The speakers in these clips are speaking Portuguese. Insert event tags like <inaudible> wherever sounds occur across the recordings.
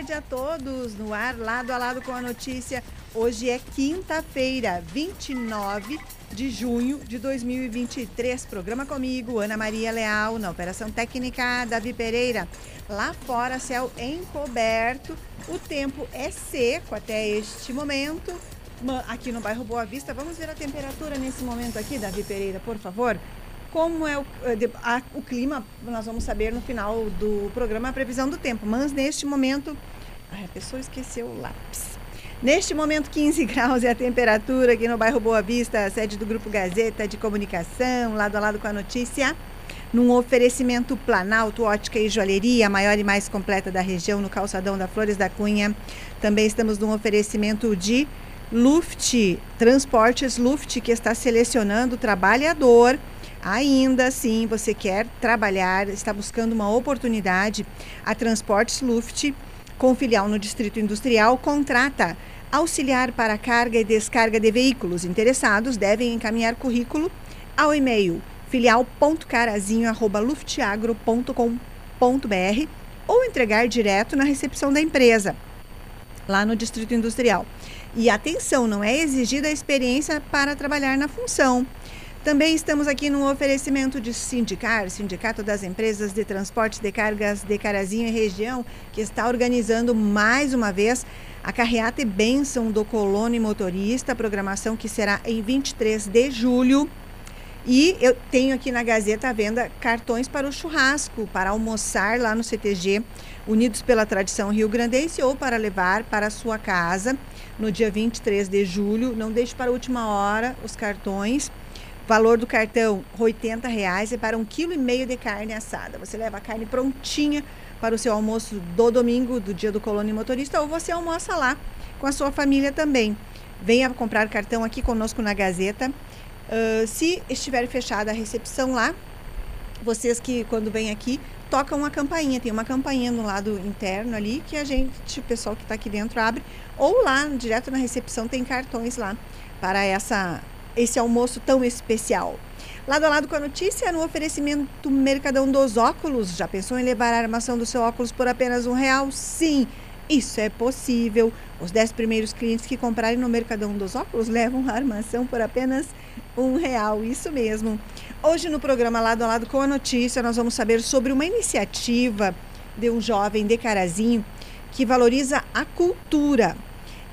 tarde a todos no ar, lado a lado com a notícia. Hoje é quinta-feira, 29 de junho de 2023. Programa comigo, Ana Maria Leal, na Operação Técnica, Davi Pereira. Lá fora, céu encoberto, o tempo é seco até este momento. Aqui no bairro Boa Vista, vamos ver a temperatura nesse momento aqui, Davi Pereira, por favor. Como é o, eh, a, o clima, nós vamos saber no final do programa a previsão do tempo. Mas neste momento. Ai, a pessoa esqueceu o lápis. Neste momento, 15 <laughs> graus é a temperatura aqui no bairro Boa Vista, sede do Grupo Gazeta de Comunicação, lado a lado com a notícia. Num oferecimento Planalto, ótica e joalheria, a maior e mais completa da região, no calçadão da Flores da Cunha. Também estamos num oferecimento de Luft, Transportes Luft, que está selecionando trabalhador Ainda assim, você quer trabalhar, está buscando uma oportunidade, a Transportes Luft, com filial no Distrito Industrial, contrata auxiliar para carga e descarga de veículos. Interessados devem encaminhar currículo ao e-mail filial.carazinho@lufteagro.com.br ou entregar direto na recepção da empresa, lá no Distrito Industrial. E atenção, não é exigida a experiência para trabalhar na função. Também estamos aqui no oferecimento de Sindicar, Sindicato das Empresas de Transporte de Cargas de Carazinho e Região, que está organizando mais uma vez a carreata e bênção do colono motorista, programação que será em 23 de julho. E eu tenho aqui na Gazeta à venda cartões para o churrasco, para almoçar lá no CTG, Unidos pela Tradição Rio Grandense, ou para levar para a sua casa no dia 23 de julho. Não deixe para a última hora os cartões Valor do cartão, R$ reais é para um quilo e meio de carne assada. Você leva a carne prontinha para o seu almoço do domingo, do dia do colônia motorista, ou você almoça lá com a sua família também. Venha comprar cartão aqui conosco na Gazeta. Uh, se estiver fechada a recepção lá, vocês que quando vêm aqui tocam uma campainha, tem uma campainha no lado interno ali que a gente, o pessoal que está aqui dentro abre, ou lá direto na recepção tem cartões lá para essa esse almoço tão especial. Lado a lado com a notícia, no oferecimento Mercadão dos Óculos. Já pensou em levar a armação do seu óculos por apenas um real? Sim, isso é possível. Os 10 primeiros clientes que comprarem no Mercadão dos Óculos levam a armação por apenas um real. Isso mesmo. Hoje no programa Lado a Lado com a Notícia, nós vamos saber sobre uma iniciativa de um jovem de Carazinho que valoriza a cultura.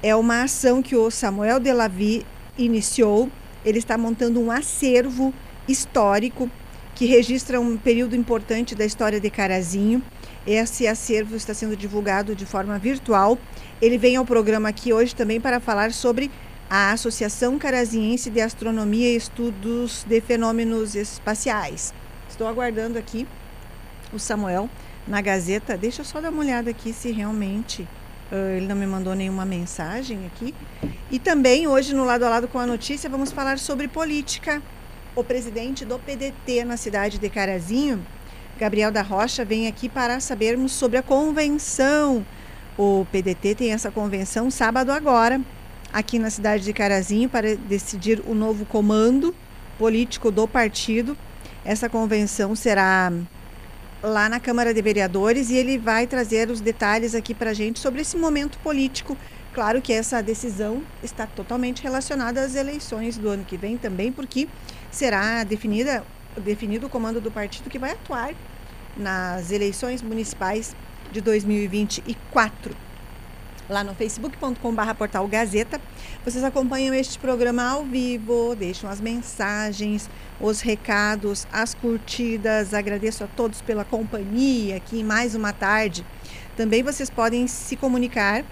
É uma ação que o Samuel Delavi iniciou ele está montando um acervo histórico que registra um período importante da história de Carazinho. Esse acervo está sendo divulgado de forma virtual. Ele vem ao programa aqui hoje também para falar sobre a Associação Carazinhense de Astronomia e Estudos de Fenômenos Espaciais. Estou aguardando aqui o Samuel na Gazeta. Deixa eu só dar uma olhada aqui se realmente ele não me mandou nenhuma mensagem aqui. E também, hoje, no lado a lado com a notícia, vamos falar sobre política. O presidente do PDT na cidade de Carazinho, Gabriel da Rocha, vem aqui para sabermos sobre a convenção. O PDT tem essa convenção sábado agora, aqui na cidade de Carazinho, para decidir o novo comando político do partido. Essa convenção será lá na Câmara de Vereadores e ele vai trazer os detalhes aqui para a gente sobre esse momento político. Claro que essa decisão está totalmente relacionada às eleições do ano que vem também, porque será definida, definido o comando do partido que vai atuar nas eleições municipais de 2024 lá no facebook.com.br portal Gazeta. Vocês acompanham este programa ao vivo, deixam as mensagens, os recados, as curtidas. Agradeço a todos pela companhia aqui mais uma tarde. Também vocês podem se comunicar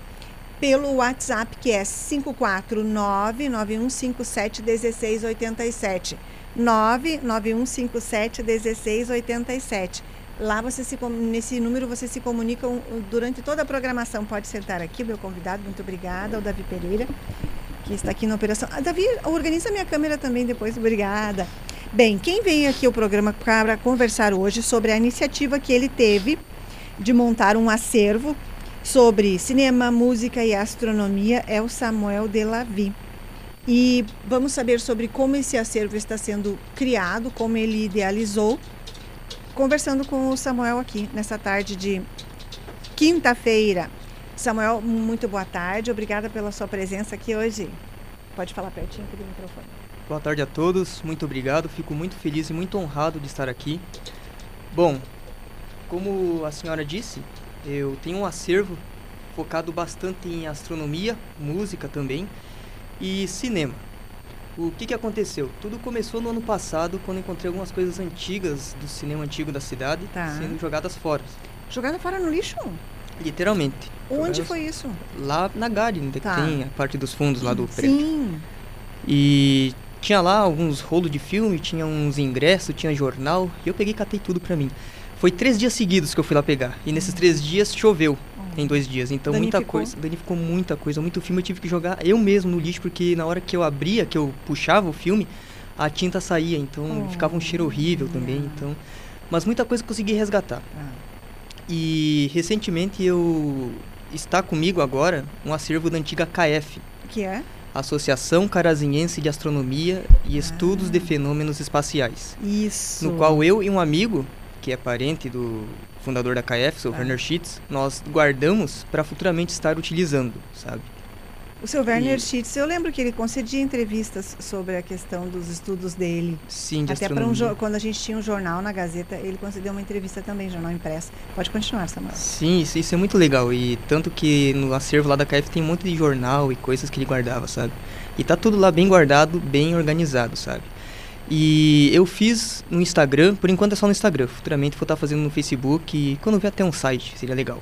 pelo WhatsApp que é 549 9157 1687. 99157 1687. Lá você se nesse número você se comunica durante toda a programação. Pode sentar aqui, meu convidado. Muito obrigada, o Davi Pereira, que está aqui na operação. Ah, Davi, organiza minha câmera também depois. Obrigada. Bem, quem vem aqui ao programa para conversar hoje sobre a iniciativa que ele teve de montar um acervo sobre cinema, música e astronomia é o Samuel Delavi. E vamos saber sobre como esse acervo está sendo criado, como ele idealizou conversando com o Samuel aqui nessa tarde de quinta-feira. Samuel, muito boa tarde. Obrigada pela sua presença aqui hoje. Pode falar pertinho do microfone. Boa tarde a todos, muito obrigado. Fico muito feliz e muito honrado de estar aqui. Bom, como a senhora disse, eu tenho um acervo focado bastante em astronomia, música também e cinema. O que, que aconteceu? Tudo começou no ano passado, quando encontrei algumas coisas antigas do cinema antigo da cidade Tá. sendo jogadas fora. Jogada fora no lixo? Literalmente. Onde Jogadas foi isso? Lá na Gade, onde Tá. tem a parte dos fundos lá do prédio. Sim. E tinha lá alguns rolos de filme, tinha uns ingressos, tinha jornal, e eu peguei e catei tudo pra mim. Foi três dias seguidos que eu fui lá pegar. E nesses três dias choveu em dois dias. Então muita Danificou? coisa. Danificou muita coisa. Muito filme eu tive que jogar eu mesmo no lixo, porque na hora que eu abria, que eu puxava o filme, a tinta saía. Então Oh, ficava um cheiro horrível também. olha. Então. Mas muita coisa eu consegui resgatar. Ah, E recentemente eu. Está comigo agora um acervo da antiga KF. que é? Associação Carazinhense de Astronomia e Estudos Ah. de Fenômenos Espaciais, Isso. no qual eu e um amigo, que é parente do fundador da KF, o Ah. Werner Schitz, nós guardamos para futuramente estar utilizando, sabe? O seu Werner E- Schitz, eu lembro que ele concedia entrevistas sobre a questão dos estudos dele. Sim, de Até para um quando a gente tinha um jornal na Gazeta, ele concedeu uma entrevista também, jornal impresso. Pode continuar, Samuel. Sim, isso, isso é muito legal. E tanto que no acervo lá da KF tem um monte de jornal e coisas que ele guardava, sabe? E tá tudo lá bem guardado, bem organizado, sabe? E eu fiz no Instagram, por enquanto é só no Instagram. Futuramente vou estar fazendo no Facebook e quando vier até um site, seria legal.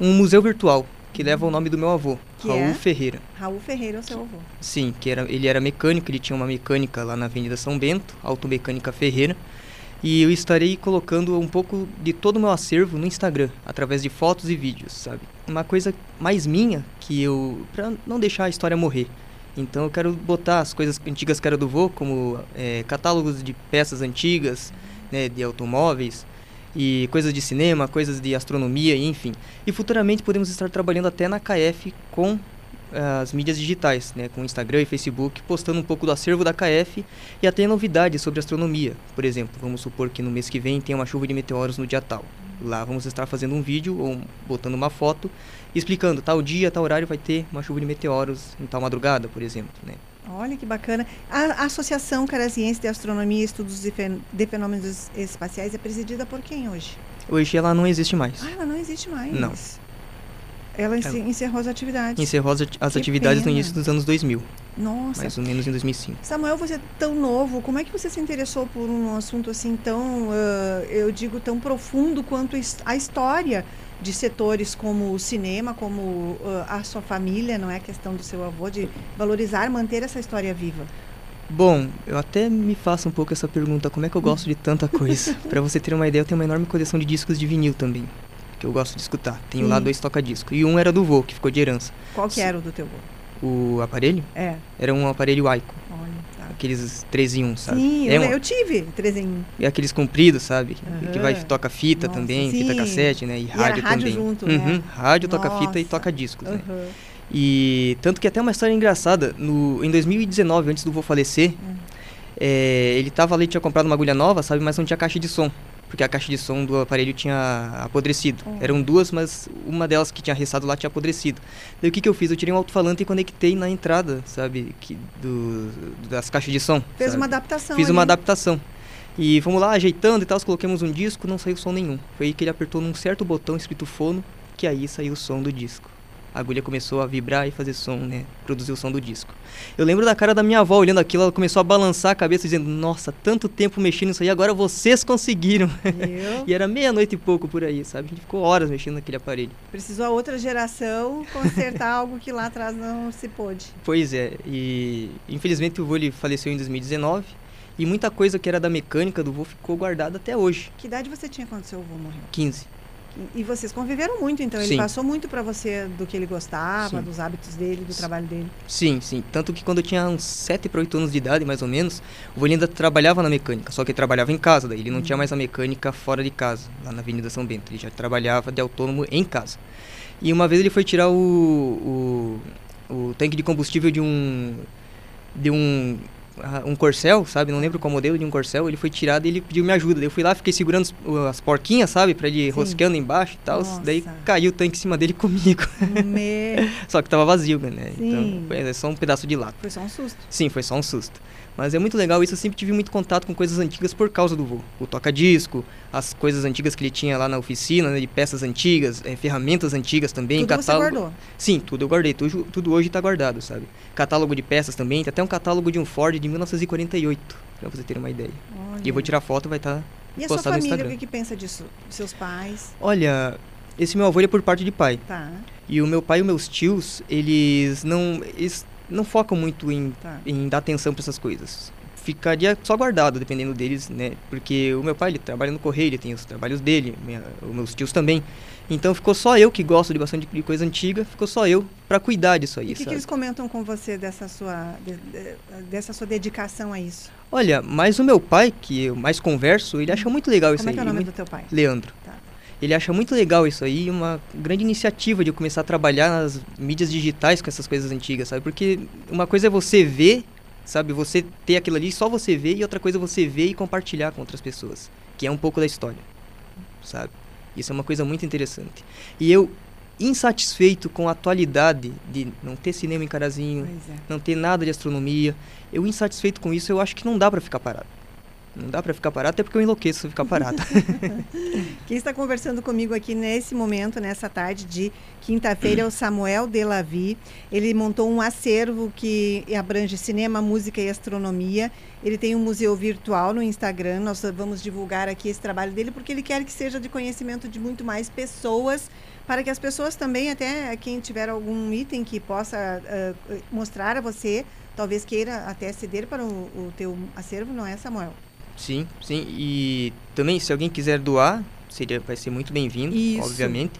Um museu virtual que leva o nome do meu avô, Que Raul é? Ferreira. Raul Ferreira é o seu avô. Sim, que era, ele era mecânico, ele tinha uma mecânica lá na Avenida São Bento, Automecânica Ferreira. E eu estarei colocando um pouco de todo o meu acervo no Instagram, através de fotos e vídeos, sabe? Uma coisa mais minha, que eu. pra não deixar a história morrer. Então eu quero botar as coisas antigas que era do vô, como eh, catálogos de peças antigas, né, de automóveis, e coisas de cinema, coisas de astronomia, enfim. E futuramente podemos estar trabalhando até na KF com as mídias digitais, né, com Instagram e Facebook, postando um pouco do acervo da KF e até novidades sobre astronomia. Por exemplo, vamos supor que no mês que vem tem uma chuva de meteoros no dia tal. Lá vamos estar fazendo um vídeo ou botando uma foto explicando tal dia, tal horário vai ter uma chuva de meteoros em tal madrugada, por exemplo, né? Olha que bacana. A Associação Caraziense de Astronomia e Estudos de, Fen- de Fenômenos Espaciais é presidida por quem hoje? Hoje ela não existe mais. Ah, ela não existe mais. Não. Ela encerrou as atividades. Encerrou as, atividades pena. no início dos anos 2000, Nossa. mais ou menos em 2005. Samuel, você é tão novo, como é que você se interessou por um assunto assim tão, ah, eu digo, tão profundo quanto a história de setores como o cinema, como ah, a sua família, não é questão do seu avô, de valorizar, manter essa história viva? Bom, eu até me faço um pouco essa pergunta, como é que eu gosto de tanta <laughs> coisa? Pra você ter uma ideia, eu tenho uma enorme coleção de discos de vinil também, que eu gosto de escutar. Tenho lá Sim. dois toca-disco, e um era do vô, que ficou de herança. Qual que Sim. era o do teu avô? O aparelho É, era um aparelho Aiko. Aqueles 3 em 1, sabe? Sim, é eu, eu tive três em um. é aqueles compridos, sabe? Que vai toca fita Nossa, também, sim. fita cassete, né? E, era rádio rádio também. junto, uhum, né? Rádio, toca fita e Nossa. toca discos, né? E tanto que até uma história engraçada, no, em 2019, antes do vô falecer, é, ele tava ali, tinha comprado uma agulha nova, sabe, mas não tinha caixa de som. Porque a caixa de som do aparelho tinha apodrecido. Oh. Eram duas, mas uma delas que tinha restado lá tinha apodrecido. Daí o que, que eu fiz? Eu tirei um alto-falante e conectei na entrada, sabe, que, do, das caixas de som. Fez sabe? uma adaptação. Fiz uma ali. adaptação. E fomos lá ajeitando e tal, coloquemos um disco, não saiu som nenhum. Foi aí que ele apertou num certo botão escrito fono, que aí saiu o som do disco. A agulha começou a vibrar e fazer som, né? Produzir o som do disco. Eu lembro da cara da minha avó olhando aquilo, ela começou a balançar a cabeça dizendo: "Nossa, tanto tempo mexendo nisso aí, agora vocês conseguiram". <laughs> E era meia-noite e pouco por aí, sabe? A gente ficou horas mexendo naquele aparelho. Precisou a outra geração consertar <laughs> algo que lá atrás não se pôde. Pois é, e infelizmente o vô ele faleceu em 2019 e muita coisa que era da mecânica do vô ficou guardada até hoje, Que idade você tinha quando seu avô morreu? 15. E- E vocês conviveram muito, então ele Sim. passou muito para você do que ele gostava, Sim. dos hábitos dele, do Sim. trabalho dele. Sim, sim. Tanto que quando eu tinha uns 7 para 8 anos de idade, mais ou menos, o vô ainda trabalhava na mecânica, só que ele trabalhava em casa, daí ele não tinha mais a mecânica fora de casa, lá na Avenida São Bento. Ele já trabalhava de autônomo em casa. E uma vez ele foi tirar o, o, o tanque de combustível de um de um um corcel, sabe? Não lembro qual modelo de um corcel. Ele foi tirado e ele pediu minha ajuda. Eu fui lá, fiquei segurando as porquinhas, sabe? Pra ele Sim. rosqueando embaixo e tal. Daí caiu o tanque em cima dele <laughs> comigo. Me... só que tava vazio, né? Sim. Então foi é só um pedaço de lata. Foi só um susto. Sim, foi só um susto. Mas é muito legal isso, eu sempre tive muito contato com coisas antigas por causa do vô. O toca-disco, as coisas antigas que ele tinha lá na oficina, né, de peças antigas, é, ferramentas antigas também, tudo catálogo. Você guardou? Sim, tudo eu guardei, tudo, tudo hoje está guardado, sabe? Catálogo de peças também, tem até um catálogo de um Ford de 1948, para você ter uma ideia. Olha. E eu vou tirar foto, vai estar tá e postado no Instagram. E a sua família, o que, que pensa disso? Seus pais? Olha, esse meu avô é por parte de pai. Tá. E o meu pai e os meus tios, eles não, eles não focam muito em, tá. em dar atenção para essas coisas ficaria só guardado, dependendo deles, né? Porque o meu pai, ele trabalha no correio, ele tem os trabalhos dele, minha, os meus tios também. Então ficou só eu, que gosto de bastante de coisa antiga, ficou só eu para cuidar disso aí, E o que, que, eles comentam com você dessa sua, de, de, dessa sua dedicação a isso? Olha, mas o meu pai, que eu mais converso, ele acha muito legal isso Como aí. Como é, é o nome do teu pai? Leandro. Tá. Ele acha muito legal isso aí, uma grande iniciativa de começar a trabalhar nas mídias digitais com essas coisas antigas, sabe? Porque uma coisa é você ver Sabe, você ter aquilo ali, só você ver, e outra coisa você ver e compartilhar com outras pessoas, que é um pouco da história, sabe? Isso é uma coisa muito interessante. E eu, insatisfeito com a atualidade de não ter cinema em Carazinho, é. não ter nada de astronomia, eu insatisfeito com isso, eu acho que não dá para ficar parado. Não dá para ficar parado, até porque eu enlouqueço ficar parado. <laughs> <laughs> Quem está conversando comigo aqui nesse momento, nessa tarde de quinta-feira, é o Samuel Delavi. Ele montou um acervo que abrange cinema, música e astronomia. Ele tem um museu virtual no Instagram. Nós vamos divulgar aqui esse trabalho dele porque ele quer que seja de conhecimento de muito mais pessoas, para que as pessoas também, até quem tiver algum item que possa uh, mostrar a você, talvez queira até ceder para o, o teu acervo, não é, Samuel? Sim, sim. E também, se alguém quiser doar, seria, vai ser muito bem-vindo, obviamente.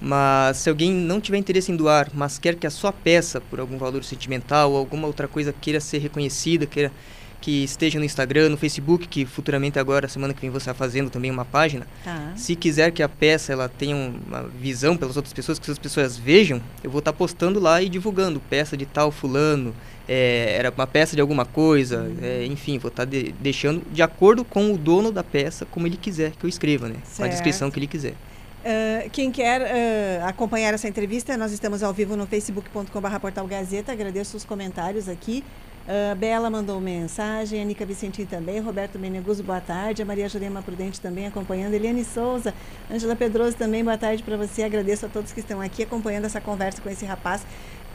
Mas se alguém não tiver interesse em doar, mas quer que a sua peça, por algum valor sentimental ou alguma outra coisa, queira ser reconhecida, queira que esteja no Instagram, no Facebook, que futuramente agora, semana que vem, você está fazendo também uma página. Tá. Se quiser que a peça ela tenha uma visão pelas outras pessoas, que as pessoas vejam, eu vou estar tá postando lá e divulgando peça de tal fulano, é, era uma peça de alguma coisa, é, enfim, vou estar tá de, deixando de acordo com o dono da peça, como ele quiser que eu escreva, né? Certo. Com a descrição que ele quiser. Uh, quem quer uh, acompanhar essa entrevista, nós estamos ao vivo no facebook.com.br Portal Gazeta. Agradeço os comentários aqui. Uh, Bela mandou mensagem, a Nica Vicentim também, Roberto Meneguso, boa tarde, a Maria Jurema Prudente também acompanhando, Eliane Souza, Ângela Pedroso também, boa tarde para você, agradeço a todos que estão aqui acompanhando essa conversa com esse rapaz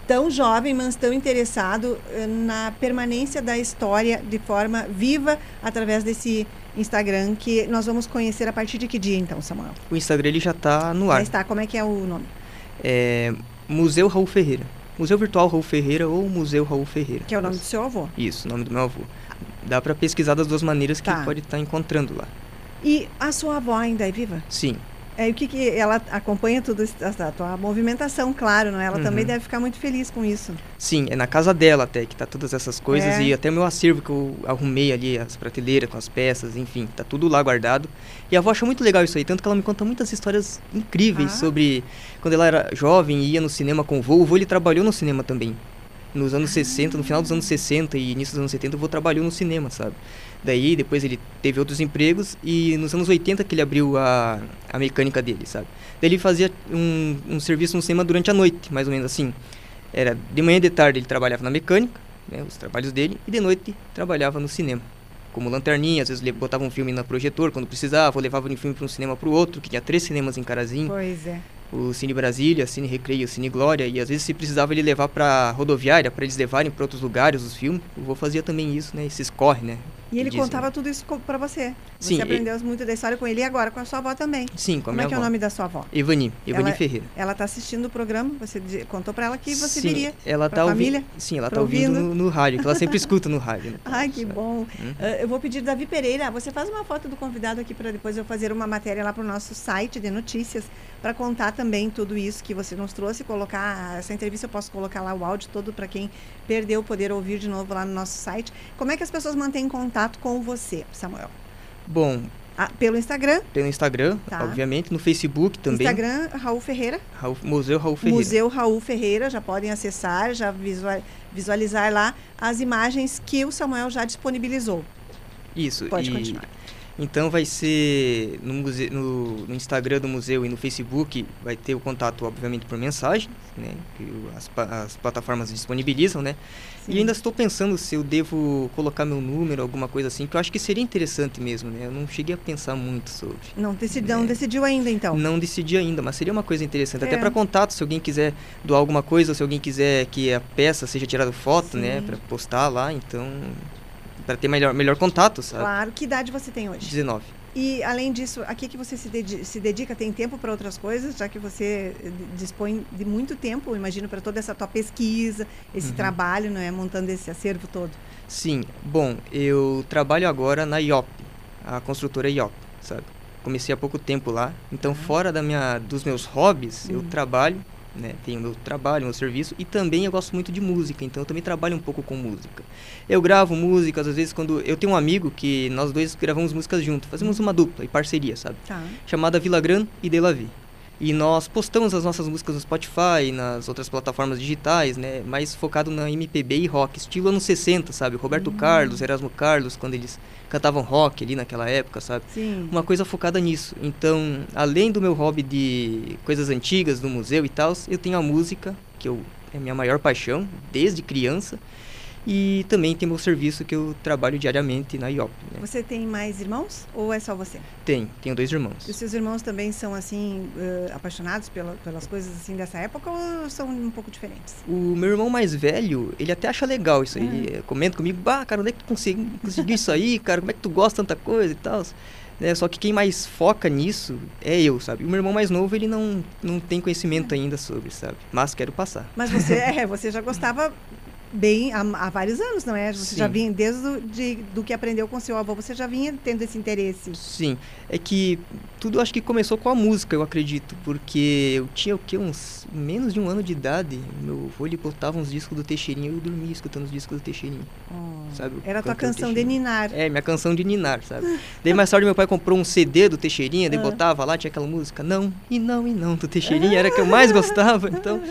tão jovem, mas tão interessado eh, na permanência da história de forma viva através desse Instagram que nós vamos conhecer a partir de que dia então, Samuel? O Instagram ele já está no ar. Já está. Como é que é o nome? É Museu Raul Ferreira. Museu Virtual Raul Ferreira ou Museu Raul Ferreira. Que é o nome do seu avô? Isso, o nome do meu avô. Dá para pesquisar das duas maneiras que tá. pode estar tá encontrando lá. E a sua avó ainda é viva? Sim, é, o que, que ela acompanha tudo a tua movimentação, claro, não é? Ela uhum. também deve ficar muito feliz com isso. Sim, é na casa dela até que tá todas essas coisas é. e até o meu acervo que eu arrumei ali, as prateleiras com as peças, enfim, tá tudo lá guardado. E a avó acha muito legal isso aí, tanto que ela me conta muitas histórias incríveis ah. sobre quando ela era jovem e ia no cinema com o vô. O vô ele trabalhou no cinema também. Nos anos ah. 60, no final dos anos 60 e início dos anos 70, o vô trabalhou no cinema, sabe? Daí, depois ele teve outros empregos e nos anos 80 que ele abriu a, a mecânica dele, sabe? Daí ele fazia um, um serviço no cinema durante a noite, mais ou menos assim. Era de manhã e de tarde ele trabalhava na mecânica, né, os trabalhos dele, e de noite trabalhava no cinema. Como lanterninha, às vezes ele botava um filme no projetor quando precisava, ou levava um filme para um cinema para o outro, que tinha três cinemas em Carazinho. Pois é o Cine Brasília, Cine Recreio, Cine Glória, e às vezes se precisava ele levar para rodoviária, para eles levarem para outros lugares os filmes, o vô fazia também isso, né? Esses corre, né? E ele contava tudo isso para você. Você Sim, aprendeu e... muito da história com ele e agora com a sua avó também. Sim, com a Como minha é que avó. é o nome da sua avó? Evani, Evani ela, Ferreira. Ela está assistindo o programa, você contou para ela que você sim, viria ela tá família? Ouvindo, sim, ela está ouvindo no, no, rádio, que ela sempre escuta no rádio. Né? <laughs> Ai, que bom. Uhum. Uh, eu vou pedir Davi Pereira, você faz uma foto do convidado aqui para depois eu fazer uma matéria lá para o nosso site de notícias para contar também tudo isso que você nos trouxe, colocar essa entrevista eu posso colocar lá o áudio todo para quem perdeu poder ouvir de novo lá no nosso site. Como é que as pessoas mantêm contato com você, Samuel? Bom, Ah, pelo Instagram? Pelo Instagram, Tá. obviamente. No Facebook também. Instagram, Raul Ferreira. Raul- Museu Raul Ferreira. Museu Raul Ferreira, já podem acessar, já visua- visualizar lá as imagens que o Samuel já disponibilizou. Isso. Pode e- continuar. Então vai ser no, no, no Instagram do museu e no Facebook vai ter o contato, obviamente, por mensagem, né? Que as, as plataformas disponibilizam, né? Sim. E ainda estou pensando se eu devo colocar meu número, alguma coisa assim, que eu acho que seria interessante mesmo, né? Eu não cheguei a pensar muito sobre. Não, decidi, não decidiu ainda, então. Não decidi ainda, mas seria uma coisa interessante. Até É. para contato, se alguém quiser doar alguma coisa, ou se alguém quiser que a peça seja tirada foto, né? Sim. Para postar lá, então. Para ter melhor, melhor contato, sabe? Claro. Que idade você tem hoje? 19. E, além disso, a que, você se, dedi- se dedica? Tem tempo para outras coisas, já que você eh, dispõe de muito tempo, imagino, para toda essa tua pesquisa, esse Uhum. trabalho, não é? Montando esse acervo todo. Sim, bom, eu trabalho agora na IOP, a construtora IOP, sabe? Comecei há pouco tempo lá, então fora da minha, dos meus hobbies, eu Uhum. trabalho, né? Tenho meu trabalho, meu serviço e também eu gosto muito de música, então eu também trabalho um pouco com música. Eu gravo músicas, às vezes quando eu tenho um amigo que nós dois gravamos músicas juntos, fazemos uma dupla e parceria, sabe? Tá. chamada Vila Gran e Delavi. E nós postamos as nossas músicas no Spotify nas outras plataformas digitais, né? Mais focado na MPB e rock, estilo anos 60, sabe? Roberto Carlos, Erasmo Carlos, quando eles cantavam rock ali naquela época, sabe? Sim. Uma coisa focada nisso. Então, além do meu hobby de coisas antigas do museu e tal, eu tenho a música, que eu, é a minha maior paixão, desde criança. E também tem meu serviço que eu trabalho diariamente na IOP. Né? Você tem mais irmãos ou é só você? Tenho, tenho dois irmãos. E os seus irmãos também são, assim, eh, apaixonados pela- pelas coisas, assim, dessa época ou são um pouco diferentes? O meu irmão mais velho, ele até acha legal isso aí. Ah. Ele comenta comigo, bah, cara, onde é que tu consegui- conseguiu isso aí, cara? Como é que tu gosta tanta coisa e tal? Né, Só que quem mais foca nisso é eu, sabe? O meu irmão mais novo, ele não, não tem conhecimento ainda sobre, sabe? Mas quero passar. Mas você, <laughs> é, você já gostava bem há, há vários anos, não é? Você já Sim. vinha, desde do, de, do que aprendeu com seu avô, você já vinha tendo esse interesse. Sim, é que tudo acho que começou com a música, eu acredito, porque eu tinha o quê? Uns menos de um ano de idade. Meu avô ele botava uns discos do Teixeirinho e eu dormia escutando os discos do Teixeirinho. Sabe, o Era a tua canção de Teixeirinho. ninar. É, minha canção de ninar, sabe? Daí mais tarde meu pai comprou um CD do Teixeirinha, daí Ah. botava lá, tinha aquela música Não, e não, e não, do Teixeirinha, era a que eu mais gostava, então...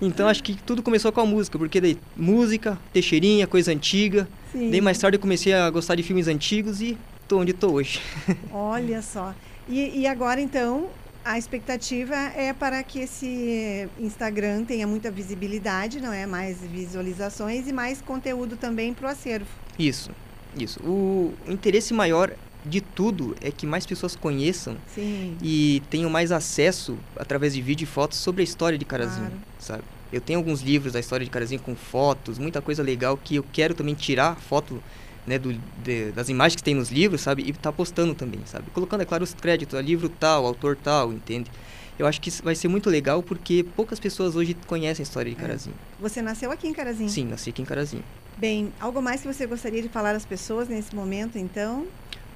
Então acho que tudo começou com a música, porque daí música, Teixeirinha, coisa antiga. Sim. Daí mais tarde eu comecei a gostar de filmes antigos e tô onde tô hoje. <laughs> Olha só. E, e agora, então, a expectativa é para que esse Instagram tenha muita visibilidade, não é? Mais visualizações e mais conteúdo também para o acervo. Isso, isso. O interesse maior de tudo é que mais pessoas conheçam Sim. e tenham mais acesso através de vídeo e fotos sobre a história de Carazinho, Claro. Sabe? Eu tenho alguns livros da história de Carazinho com fotos, muita coisa legal que eu quero também tirar foto né, do, de- das imagens que tem nos livros, sabe? E tá postando também, sabe? Colocando, é claro, os créditos, a livro tal, autor tal, entende? Eu acho que vai ser muito legal porque poucas pessoas hoje conhecem a história de É. Carazinho. Você nasceu aqui em Carazinho? Sim, nasci aqui em Carazinho. Bem, algo mais que você gostaria de falar às pessoas nesse momento, então?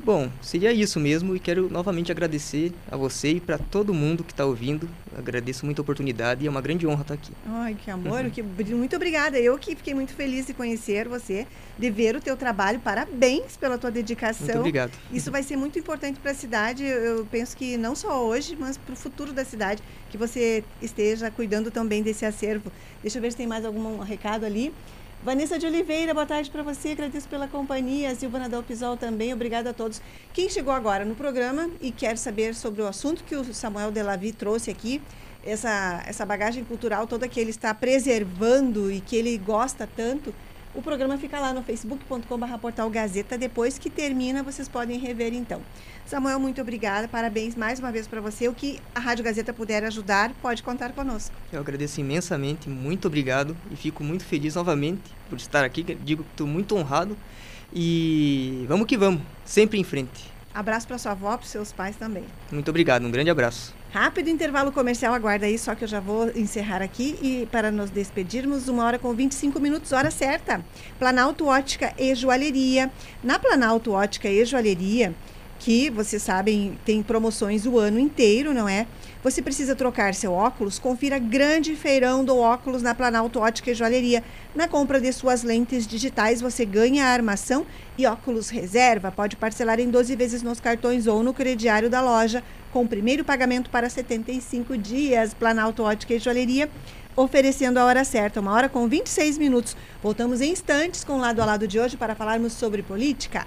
Bom, seria isso mesmo e quero novamente agradecer a você e para todo mundo que está ouvindo. Agradeço muito a oportunidade e é uma grande honra estar aqui. Ai, que amor, Uhum. que, muito obrigada. Eu que fiquei muito feliz de conhecer você, de ver o teu trabalho. Parabéns pela tua dedicação. Muito obrigado. Isso vai ser muito importante para a cidade. Eu eu penso que não só hoje, mas para o futuro da cidade, que você esteja cuidando também desse acervo. Deixa eu ver se tem mais algum recado ali. Vanessa de Oliveira, boa tarde para você. Agradeço pela companhia. Silvana Dalpisol também. Obrigada a todos. Quem chegou agora no programa e quer saber sobre o assunto que o Samuel Delavi trouxe aqui, essa, essa bagagem cultural toda que ele está preservando e que ele gosta tanto, o programa fica lá no facebook.com.br portal Gazeta. Depois que termina, vocês podem rever então. Samuel, muito obrigada. Parabéns mais uma vez para você. O que a Rádio Gazeta puder ajudar, pode contar conosco. Eu agradeço imensamente, muito obrigado e fico muito feliz novamente por estar aqui. Digo que estou muito honrado e vamos que vamos, sempre em frente. Abraço para sua avó, para seus pais também. Muito obrigado, um grande abraço. Rápido intervalo comercial, aguarda aí, só que eu já vou encerrar aqui e para nos despedirmos, uma hora com 25 minutos, hora certa. Planalto Ótica e Joalheria. Na Planalto Ótica e Joalheria, que vocês sabem tem promoções o ano inteiro, não é? Você precisa trocar seu óculos? Confira grande feirão do óculos na Planalto Ótica e Joalheria. Na compra de suas lentes digitais, você ganha a armação e óculos reserva. Pode parcelar em 12 vezes nos cartões ou no crediário da loja, com primeiro pagamento para 75 dias. Planalto Ótica e Joalheria oferecendo a hora certa, uma hora com 26 minutos. Voltamos em instantes com o lado a lado de hoje para falarmos sobre política.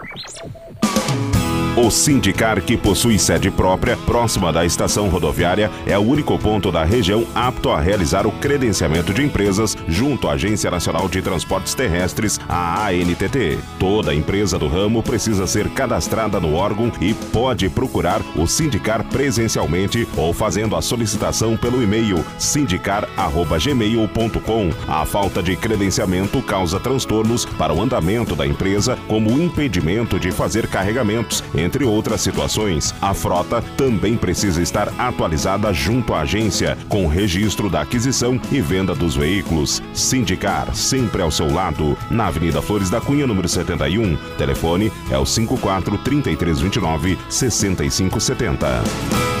O Sindicar, que possui sede própria, próxima da estação rodoviária, é o único ponto da região apto a realizar o credenciamento de empresas junto à Agência Nacional de Transportes Terrestres, a ANTT. Toda empresa do ramo precisa ser cadastrada no órgão e pode procurar o Sindicar presencialmente ou fazendo a solicitação pelo e-mail sindicar@gmail.com. A falta de credenciamento causa transtornos para o andamento da empresa, como o impedimento de fazer carregamentos entre outras situações, a frota também precisa estar atualizada junto à agência, com registro da aquisição e venda dos veículos. Sindicar, sempre ao seu lado, na Avenida Flores da Cunha, número 71. Telefone é o 54 3329 6570.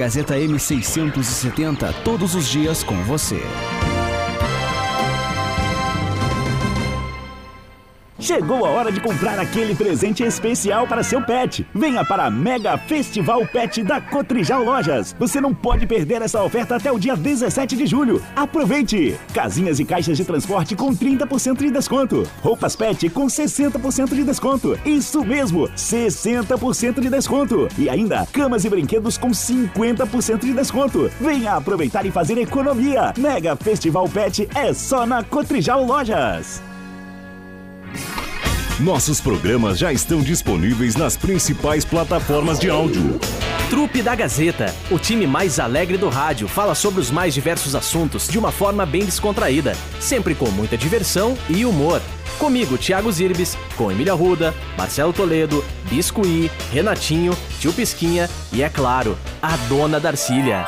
Gazeta M670, todos os dias com você. Chegou a hora de comprar aquele presente especial para seu pet. Venha para a Mega Festival Pet da Cotrijal Lojas. Você não pode perder essa oferta até o dia 17 de julho. Aproveite! Casinhas e caixas de transporte com 30% de desconto. Roupas pet com 60% de desconto. Isso mesmo, 60% de desconto. E ainda camas e brinquedos com 50% de desconto. Venha aproveitar e fazer economia. Mega Festival Pet é só na Cotrijal Lojas. Nossos programas já estão disponíveis nas principais plataformas de áudio. Trupe da Gazeta, o time mais alegre do rádio, fala sobre os mais diversos assuntos de uma forma bem descontraída, sempre com muita diversão e humor. Comigo, Thiago Zirbis, com Emília Ruda, Marcelo Toledo, Biscuí, Renatinho, Tio Pisquinha e, é claro, a dona Darcília.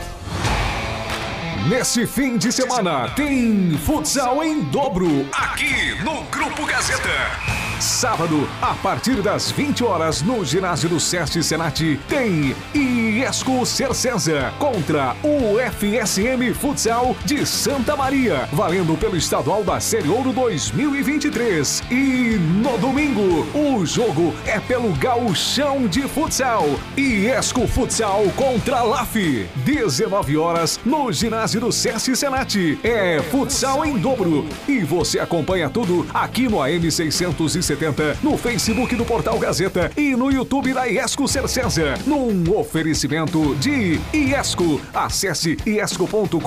Nesse fim de semana tem futsal em dobro aqui no Grupo Gazeta. Sábado, a partir das 20 horas, no ginásio do Sesc Senat, tem Iesco Cercesa contra o FSM Futsal de Santa Maria, valendo pelo estadual da Série Ouro 2023. E no domingo, o jogo é pelo Gauchão de Futsal. Iesco Futsal contra LAF. 19 horas, no ginásio do Sesc Senat. É futsal em dobro. E você acompanha tudo aqui no AM 670 no Facebook do Portal Gazeta e no YouTube da Iesco Cercesa. Num oferecimento de Iesco. Acesse iesco.com.br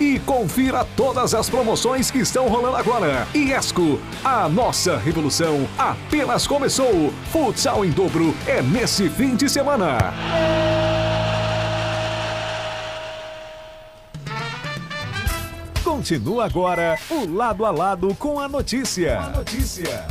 e confira todas as promoções que estão rolando agora. Iesco, a nossa revolução apenas começou. Futsal em dobro é nesse fim de semana. Continua agora o lado a lado com a notícia. A notícia.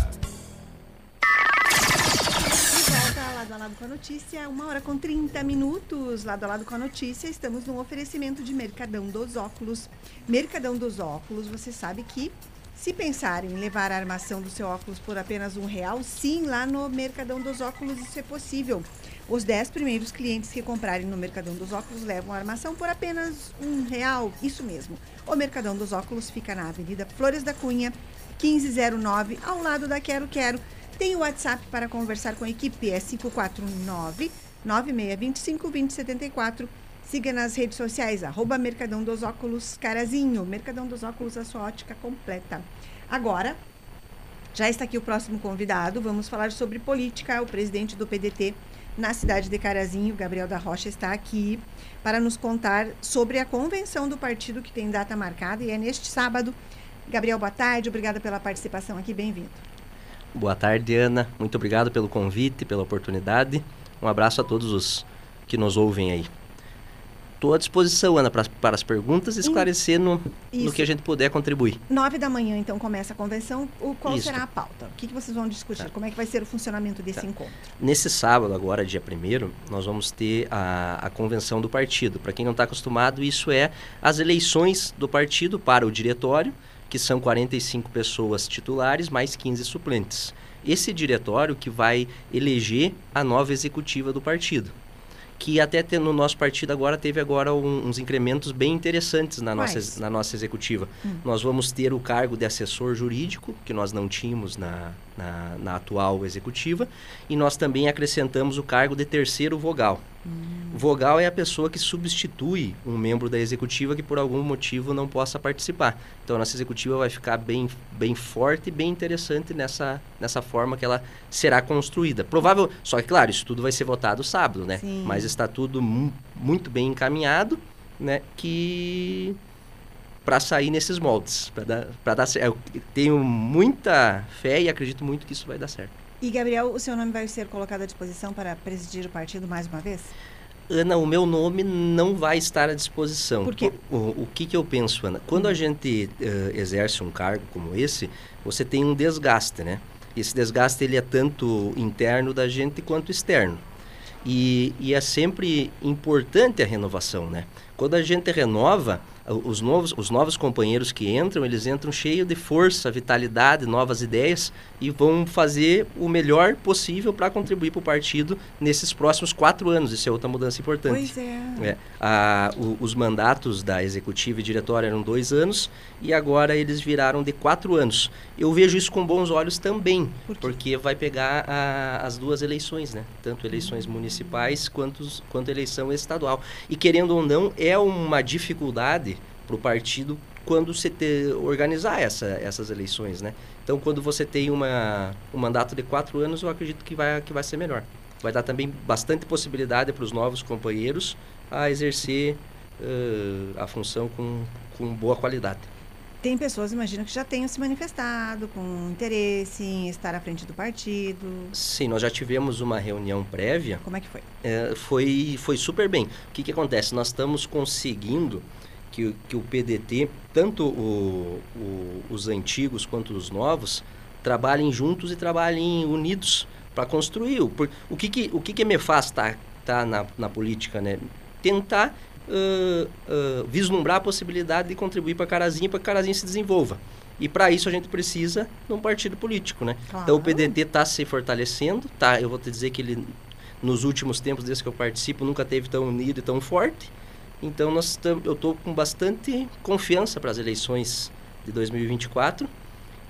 Lado a lado com a notícia, uma hora com 30 minutos. Lado a lado com a notícia, estamos num oferecimento de Mercadão dos Óculos. Mercadão dos Óculos, você sabe que se pensar em levar a armação do seu óculos por apenas um real, sim, lá no Mercadão dos Óculos isso é possível. Os 10 primeiros clientes que comprarem no Mercadão dos Óculos levam a armação por apenas um real, isso mesmo. O Mercadão dos Óculos fica na Avenida Flores da Cunha, 1509, ao lado da Quero Quero. Tem o WhatsApp para conversar com a equipe, é 549 9625 2074. Siga nas redes sociais, arroba Mercadão dos Óculos Carazinho. Mercadão dos Óculos, a sua ótica completa. Agora, já está aqui o próximo convidado. Vamos falar sobre política. O presidente do PDT na cidade de Carazinho, Gabriel da Rocha, está aqui para nos contar sobre a convenção do partido que tem data marcada e é neste sábado. Gabriel, boa tarde. Obrigada pela participação aqui. Bem-vindo. Boa tarde, Ana. Muito obrigado pelo convite, pela oportunidade. Um abraço a todos os que nos ouvem aí. Estou à disposição, Ana, pra, para as perguntas e esclarecer no, no que a gente puder contribuir. Nove da manhã, então, começa a convenção. O, qual Isso. será a pauta? O que, que vocês vão discutir? Como é que vai ser o funcionamento desse encontro? Nesse sábado, agora, dia 1 nós vamos ter a, a convenção do partido. Para quem não está acostumado, isso é as eleições do partido para o diretório, que são 45 pessoas titulares mais 15 suplentes. Esse diretório que vai eleger a nova executiva do partido. Que até no nosso partido agora teve agora um- uns incrementos bem interessantes na nossa, na nossa executiva. Hum. Nós vamos ter o cargo de assessor jurídico, que nós não tínhamos na, na, na atual executiva, e nós também acrescentamos o cargo de terceiro vogal. Vogal é a pessoa que substitui um membro da executiva que por algum motivo não possa participar. Então a nossa executiva vai ficar bem, bem forte e bem interessante nessa, nessa forma que ela será construída. Provável, só que claro, isso tudo vai ser votado sábado, né? Sim. Mas está tudo mu- muito bem encaminhado, né? Que para sair nesses moldes, para dar, pra dar certo. Eu tenho muita fé e acredito muito que isso vai dar certo. E, Gabriel, o seu nome vai ser colocado à disposição para presidir o partido mais uma vez? Ana, o meu nome não vai estar à disposição. Por quê? O, o que, que eu penso, Ana? Quando a gente eh, exerce um cargo como esse, você tem um desgaste, né? Esse desgaste ele é tanto interno da gente quanto externo. E, e é sempre importante a renovação, né? Quando a gente renova, os novos, os novos companheiros que entram, eles entram cheios de força, vitalidade, novas ideias e vão fazer o melhor possível para contribuir para o partido nesses próximos quatro anos. Isso é outra mudança importante. Pois é. É, a- o- os mandatos da executiva e diretória eram dois anos e agora eles viraram de quatro anos. Eu vejo isso com bons olhos também, porque vai pegar a- as duas eleições, né? Tanto eleições municipais quanto, quanto eleição estadual. E querendo ou não, é uma dificuldade para o partido quando você te, organizar essa, essas eleições, né? Então, quando você tem uma, um mandato de quatro anos, eu acredito que vai, que vai ser melhor. Vai dar também bastante possibilidade para os novos companheiros a exercer ãh, a função com, com boa qualidade. Tem pessoas, imagino, que já tenham se manifestado com interesse em estar à frente do partido. Sim, nós já tivemos uma reunião prévia. Como é que foi? É, foi, foi super bem. O que, que acontece? Nós estamos conseguindo que, o- que o PDT, tanto o- o- os antigos quanto os novos, trabalhem juntos e trabalhem unidos para construir. O, por- o, que, que, o que, que me faz estar tá, na, na política? Né? Tentar ãh, ãh, vislumbrar a possibilidade de contribuir para Carazinho, para que Carazinho se desenvolva. E para isso a gente precisa de um partido político, né? Então o Claro. PDT está se fortalecendo, tá? Eu vou te dizer que ele nos últimos tempos desde que eu participo nunca teve tão unido e tão forte. Então nós eu estou com bastante confiança para as eleições de 2024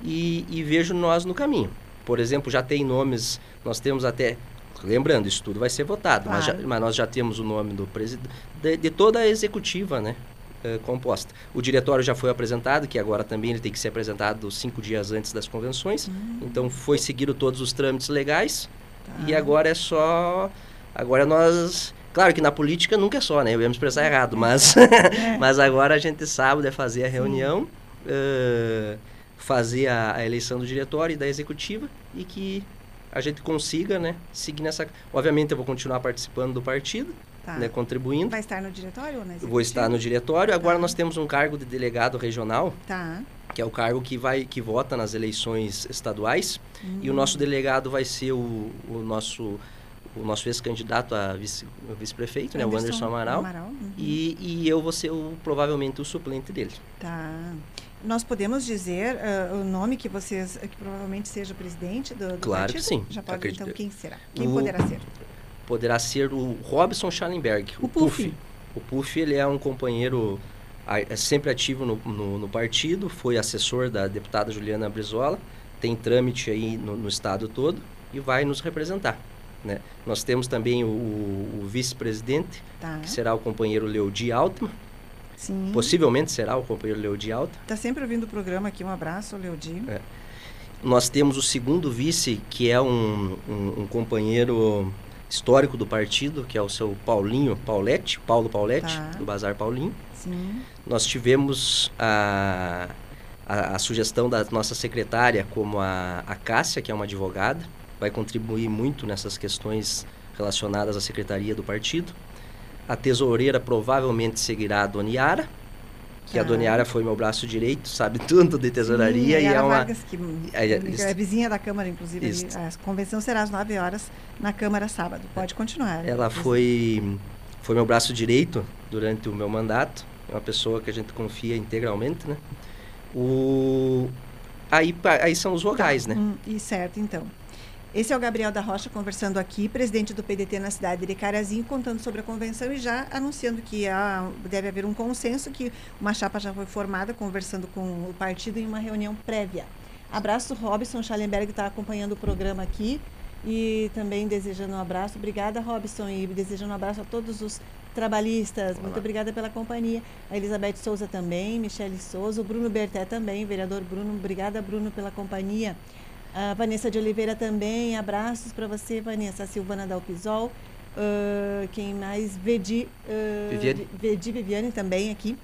e, e vejo nós no caminho. Por exemplo, já tem nomes, nós temos até lembrando isso tudo vai ser votado, mas, já- Claro. mas nós já temos o nome do presidente de, de toda a executiva, né? eh, composta. O diretório já foi apresentado, que agora também ele tem que ser apresentado cinco dias antes das convenções. Então foi seguido todos os trâmites legais e agora é só agora nós Claro que na política nunca é só, né? Eu ia me expressar errado, mas, <laughs> mas agora a gente sabe é fazer a reunião, eh, fazer a, a eleição do diretório e da executiva e que a gente consiga, né, seguir nessa... Obviamente eu vou continuar participando do partido, Tá. né, contribuindo. Vai estar no diretório ou na Eu vou estar no diretório. Agora nós temos um cargo de delegado regional, Tá. que é o cargo que vai que vota nas eleições estaduais e o Hum. nosso delegado vai ser o, o nosso o nosso ex-candidato a vice- o vice-prefeito, né, o Anderson Amaral, Amaral, uhum. e, e eu vou ser o, provavelmente o suplente dele. Tá. Nós podemos dizer ah, o nome que vocês, que provavelmente seja o presidente do, do Claro partido? que sim. Já pode, Acredito. então, quem será? Quem O- poderá ser? Poderá ser o Robson Schallenberg, o, Puff. O Puff, ele é um companheiro é sempre ativo no, no, no partido, foi assessor da deputada Juliana Brizola, tem trâmite aí no, no estado todo e vai nos representar. Né? Nós temos também o, o vice-presidente, Tá. que será o companheiro Leodi Altman. Sim. Possivelmente será o companheiro Leodi Altman. Tá sempre ouvindo o programa aqui. Um abraço, Leodi. É. Nós temos o segundo vice, que é um, um, um companheiro histórico do partido, que é o seu Paulinho Pauletti, Paulo Pauletti, Tá. do Bazar Paulinho. Sim. Nós tivemos a, a, a sugestão da nossa secretária como a, a Cássia, que é uma advogada, vai contribuir muito nessas questões relacionadas à secretaria do partido. A tesoureira provavelmente seguirá a Dona Yara, que a Tá. Dona Yara foi meu braço direito, sabe tudo de tesouraria Sim, e é uma... Vargas, que É, é, é vizinha da Câmara, inclusive. Isso. A convenção será às 9 horas na Câmara sábado. Pode continuar. Ela foi, foi meu braço direito durante o meu mandato. É uma pessoa que a gente confia integralmente, né? O... Aí, aí são os vogais, né? Hum, e certo, então. Esse é o Gabriel da Rocha conversando aqui, presidente do PDT na cidade de Carazinho, contando sobre a convenção e já anunciando que há, deve haver um consenso, que uma chapa já foi formada, conversando com o partido em uma reunião prévia. Abraço, Robson Schallenberg está acompanhando o programa aqui e também desejando um abraço. Obrigada, Robson, e desejando um abraço a todos os trabalhistas. Muito obrigada pela companhia. A Elizabeth Souza também, Michele Souza, o Bruno Berté também, vereador Bruno. Obrigada, Bruno, pela companhia. A Vanessa de Oliveira também, abraços para você, Vanessa. A Silvana Dalpisol. ah, quem mais? Vedi, ah, Viviane. Vedi Viviane também aqui,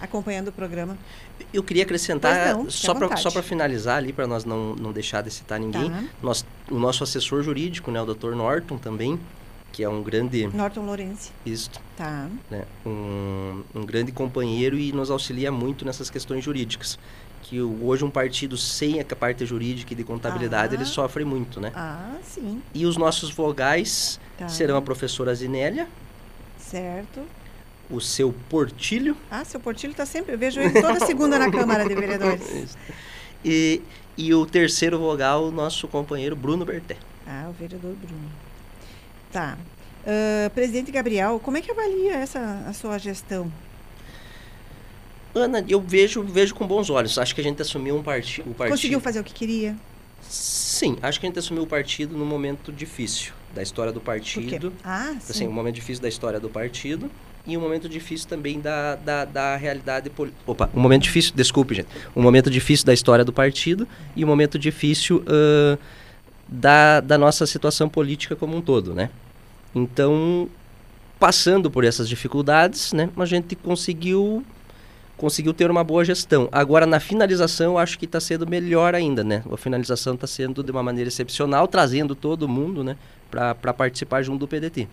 acompanhando o programa. Eu queria acrescentar, não, só para finalizar ali, para nós não, não deixar de citar ninguém, Tá. nós, o nosso assessor jurídico, né, o Dr. Norton também, que é um grande... Norton Lourenço. Isso, Tá. né, um, um grande companheiro e nos auxilia muito nessas questões jurídicas. Que hoje um partido sem a parte jurídica e de contabilidade, Ah. ele sofre muito, né? Ah, sim. E os nossos vogais Tá. serão a professora Zinélia, Certo. o seu Portilho Ah, seu Portilho está sempre. Eu vejo ele toda segunda na Câmara de Vereadores. <laughs> Isso. e, e o terceiro vogal, o nosso companheiro Bruno Berté. Ah, o vereador Bruno. Tá. Ah, presidente Gabriel, como é que avalia essa a sua gestão? Ana, eu vejo, vejo com bons olhos. Acho que a gente assumiu um parti o partido. Conseguiu fazer o que queria? Sim, acho que a gente assumiu o partido num momento difícil da história do partido. Ah, Assim, sim. um momento difícil da história do partido e um momento difícil também da, da, da realidade política. Opa, um momento difícil, desculpe, gente. Um momento difícil da história do partido e um momento difícil ãh, da, da nossa situação política como um todo, né? Então, passando por essas dificuldades, né, a gente conseguiu conseguiu ter uma boa gestão. Agora, na finalização, acho que está sendo melhor ainda, né? A finalização está sendo de uma maneira excepcional, trazendo todo mundo, né, para participar junto do PDT.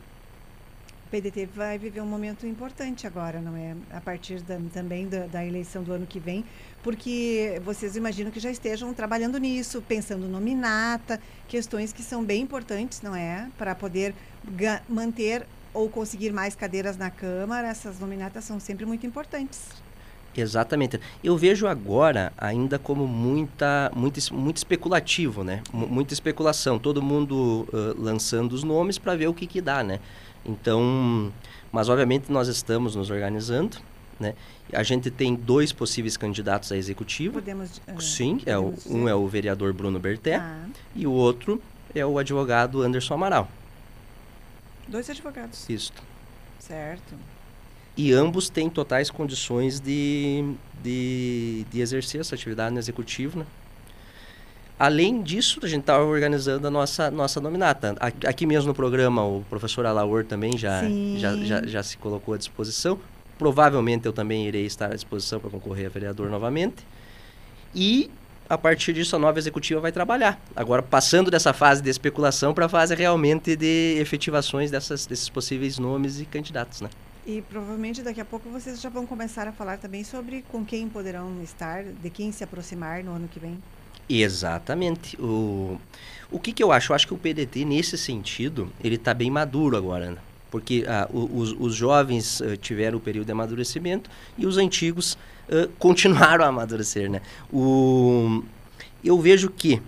O PDT vai viver um momento importante agora, não é? A partir da- também da, da eleição do ano que vem, porque vocês imaginam que já estejam trabalhando nisso, pensando nominata, questões que são bem importantes, não é? Para poder manter ou conseguir mais cadeiras na Câmara, essas nominatas são sempre muito importantes. Exatamente. Eu vejo agora ainda como muita, muito, muito especulativo, né? Mu- muita especulação. Todo mundo ãh, lançando os nomes para ver o que, que dá, né? Então, mas obviamente nós estamos nos organizando, né? A gente tem dois possíveis candidatos a executivo. Podemos. ah, Sim, é o, podemos um é o vereador Bruno Berté Ah, e o outro é o advogado Anderson Amaral. dois advogados. Isso. Certo. E ambos têm totais condições de, de, de exercer essa atividade no executivo, né? Além disso, a gente está organizando a nossa, nossa nominata. Aqui mesmo no programa, o professor Alaor também já, já, já, já se colocou à disposição. Provavelmente eu também irei estar à disposição para concorrer a vereador novamente. E, a partir disso, a nova executiva vai trabalhar. Agora, passando dessa fase de especulação para a fase realmente de efetivações dessas, desses possíveis nomes e candidatos, né? E provavelmente daqui a pouco vocês já vão começar a falar também sobre com quem poderão estar, de quem se aproximar no ano que vem. Exatamente. O, o que, que eu acho? Eu acho que o PDT, nesse sentido, ele está bem maduro agora, né? Porque ah, os, os jovens ah, tiveram o período de amadurecimento e os antigos ah, continuaram a amadurecer, né? O, eu vejo que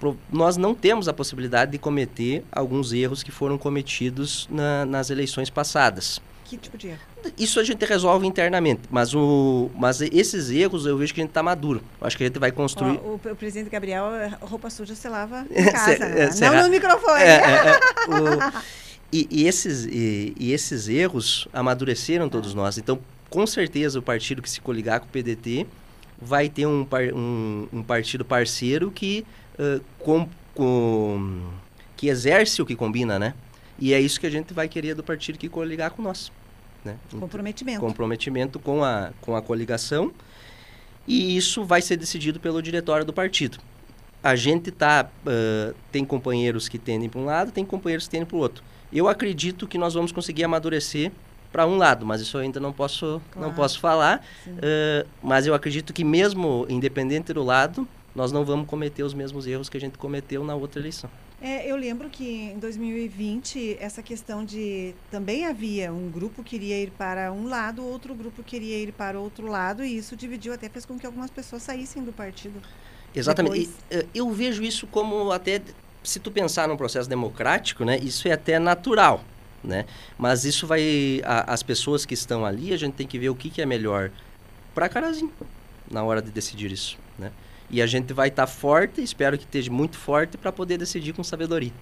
pro- nós não temos a possibilidade de cometer alguns erros que foram cometidos na- nas eleições passadas. Que tipo de erro? Isso a gente resolve internamente, mas, o, mas esses erros eu vejo que a gente está maduro. Eu acho que a gente vai construir. Ó, o, o, presidente Gabriel, roupa suja você lava <laughs> em casa, né? não no microfone. É, é, é, <laughs> o, e, e, esses, e, e, esses erros amadureceram todos ah. nós. Então, com certeza, o partido que se coligar com o PDT vai ter um, um, um partido parceiro que, uh, com, com, que exerce o que combina, né? E é isso que a gente vai querer do partido que coligar com nós. Né? Comprometimento. Comprometimento com a, com a coligação. E isso vai ser decidido pelo diretório do partido. A gente tá, uh, tem companheiros que tendem para um lado, tem companheiros que tendem para o outro. Eu acredito que nós vamos conseguir amadurecer para um lado, mas isso eu ainda não posso, claro. não posso falar. Uh, mas eu acredito que mesmo independente do lado, nós não vamos cometer os mesmos erros que a gente cometeu na outra eleição. É, eu lembro que em 2020 essa questão de também havia um grupo que queria ir para um lado, outro grupo queria ir para outro lado e isso dividiu até fez com que algumas pessoas saíssem do partido. Exatamente. E, eh, eu vejo isso como até se tu pensar num processo democrático, né, isso é até natural, né? Mas isso vai a, as pessoas que estão ali, a gente tem que ver o que, que é melhor para Carazinho na hora de decidir isso, né? E a gente vai estar tá forte, espero que esteja muito forte para poder decidir com sabedoria.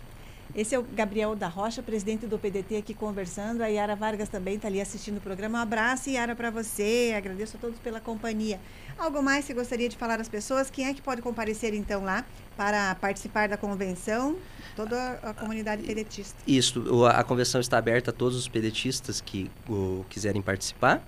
Esse é o Gabriel da Rocha, presidente do PDT aqui conversando. A Yara Vargas também está ali assistindo o programa. Um abraço, Yara, para você. Agradeço a todos pela companhia. Algo mais que gostaria de falar às pessoas? Quem é que pode comparecer então lá para participar da convenção? Toda a comunidade pedetista. Isso, a convenção está aberta a todos os pedetistas que o, quiserem participar.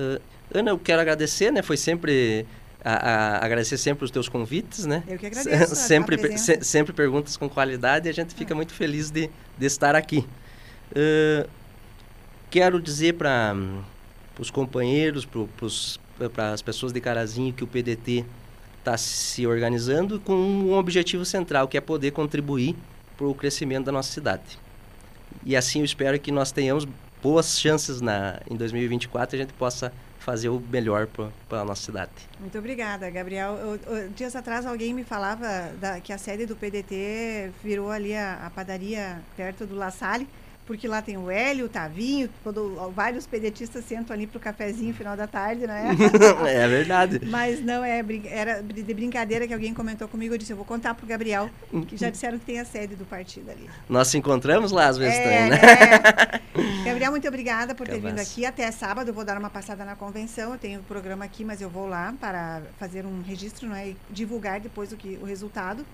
Uh, Ana, eu quero agradecer, né? Foi sempre a, a, agradecer sempre os teus convites, né? Eu que agradeço. <laughs> sempre, se, sempre perguntas com qualidade e a gente fica ah. muito feliz de, de estar aqui. Uh, quero dizer para os companheiros, para as pessoas de Carazinho que o PDT está se organizando com um objetivo central, que é poder contribuir para o crescimento da nossa cidade. E assim eu espero que nós tenhamos boas chances na, em 2024 e a gente possa fazer o melhor para a nossa cidade. Muito obrigada, Gabriel. dias atrás alguém me falava da, que a sede do PDT virou ali a, a padaria perto do La Salle porque lá tem o Hélio, o Tavinho, quando vários pedetistas sentam ali para o cafezinho final da tarde, não é? <laughs> é verdade. Mas não é, era de brincadeira que alguém comentou comigo, eu disse, eu vou contar para o Gabriel, que já disseram que tem a sede do partido ali. Nós se encontramos lá às vezes é, também, né? É. <laughs> Gabriel, muito obrigada por ter vindo aqui. Até sábado eu vou dar uma passada na convenção, eu tenho o um programa aqui, mas eu vou lá para fazer um registro não é? e divulgar depois o, que, o resultado.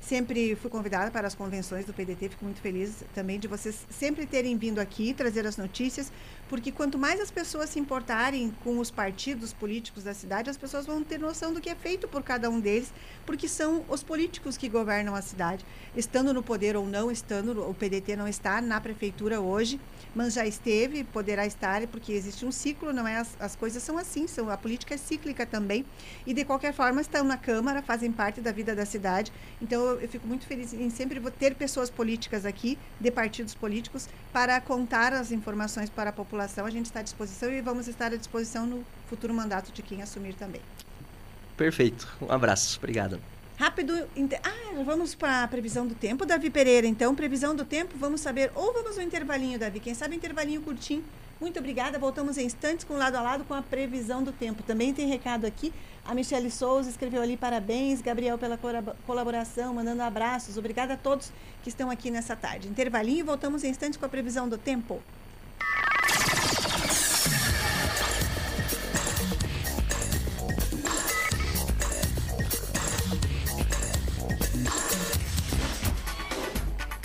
Sempre fui convidada para as convenções do PDT, fico muito feliz também de vocês sempre terem vindo aqui trazer as notícias, porque quanto mais as pessoas se importarem com os partidos políticos da cidade, as pessoas vão ter noção do que é feito por cada um deles, porque são os políticos que governam a cidade. Estando no poder ou não estando, o PDT não está na prefeitura hoje, mas já esteve, poderá estar, porque existe um ciclo, não é? As, as coisas são assim, são, a política é cíclica também. E de qualquer forma estão na Câmara, fazem parte da vida da cidade. Então eu, eu fico muito feliz em sempre ter pessoas políticas aqui, de partidos políticos, para contar as informações para a população. A gente está à disposição e vamos estar à disposição no futuro mandato de quem assumir também. Perfeito. Um abraço. Obrigado. Rápido. Ah, vamos para a previsão do tempo, Davi Pereira. Então, previsão do tempo, vamos saber. Ou vamos no intervalinho, Davi. Quem sabe intervalinho curtinho. Muito obrigada. Voltamos em instantes com lado a lado com a previsão do tempo. Também tem recado aqui. A Michele Souza escreveu ali parabéns, Gabriel, pela colaboração, mandando abraços. Obrigada a todos que estão aqui nessa tarde. Intervalinho voltamos em instantes com a previsão do tempo.